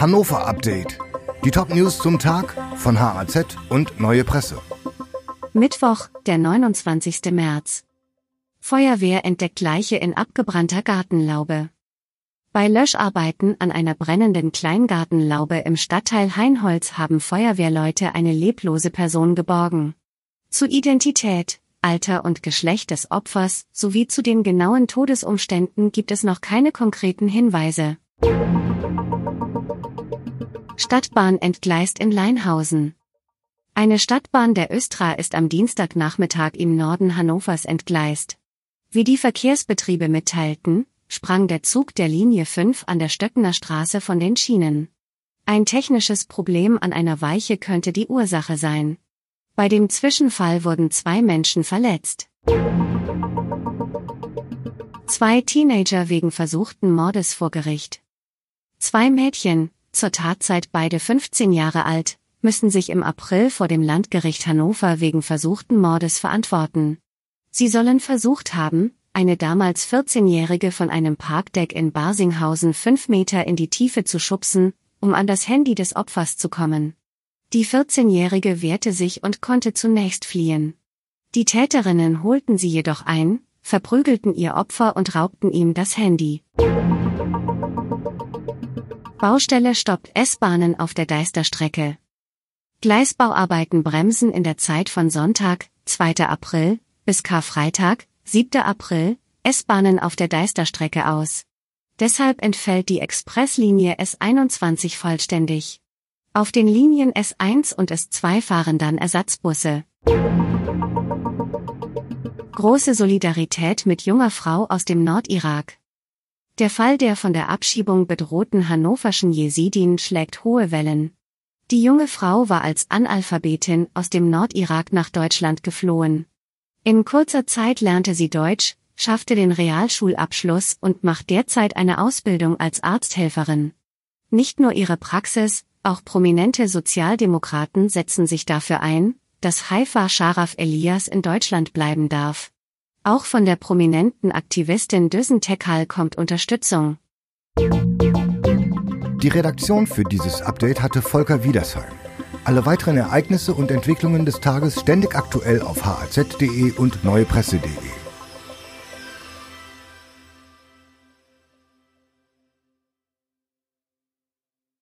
Hannover Update. Die Top-News zum Tag von HAZ und Neue Presse. Mittwoch, der 29. März. Feuerwehr entdeckt Leiche in abgebrannter Gartenlaube. Bei Löscharbeiten an einer brennenden Kleingartenlaube im Stadtteil Heinholz haben Feuerwehrleute eine leblose Person geborgen. Zu Identität, Alter und Geschlecht des Opfers sowie zu den genauen Todesumständen gibt es noch keine konkreten Hinweise. Stadtbahn entgleist in Leinhausen. Eine Stadtbahn der Östra ist am Dienstagnachmittag im Norden Hannovers entgleist. Wie die Verkehrsbetriebe mitteilten, sprang der Zug der Linie 5 an der Stöckener Straße von den Schienen. Ein technisches Problem an einer Weiche könnte die Ursache sein. Bei dem Zwischenfall wurden zwei Menschen verletzt. Zwei Teenager wegen versuchten Mordes vor Gericht. Zwei Mädchen, zur Tatzeit beide 15 Jahre alt, müssen sich im April vor dem Landgericht Hannover wegen versuchten Mordes verantworten. Sie sollen versucht haben, eine damals 14-Jährige von einem Parkdeck in Barsinghausen fünf Meter in die Tiefe zu schubsen, um an das Handy des Opfers zu kommen. Die 14-Jährige wehrte sich und konnte zunächst fliehen. Die Täterinnen holten sie jedoch ein, verprügelten ihr Opfer und raubten ihm das Handy. Baustelle stoppt S-Bahnen auf der Deisterstrecke. Gleisbauarbeiten bremsen in der Zeit von Sonntag, 2. April, bis Karfreitag, 7. April, S-Bahnen auf der Deisterstrecke aus. Deshalb entfällt die Expresslinie S21 vollständig. Auf den Linien S1 und S2 fahren dann Ersatzbusse. Große Solidarität mit junger Frau aus dem Nordirak. Der Fall der von der Abschiebung bedrohten hannoverschen Jesidin schlägt hohe Wellen. Die junge Frau war als Analphabetin aus dem Nordirak nach Deutschland geflohen. In kurzer Zeit lernte sie Deutsch, schaffte den Realschulabschluss und macht derzeit eine Ausbildung als Arzthelferin. Nicht nur ihre Praxis, auch prominente Sozialdemokraten setzen sich dafür ein, dass Haifa Sharaf Elias in Deutschland bleiben darf. Auch von der prominenten Aktivistin Düsen Tekal kommt Unterstützung. Die Redaktion für dieses Update hatte Volker Wiedersheim. Alle weiteren Ereignisse und Entwicklungen des Tages ständig aktuell auf haz.de und neuepresse.de.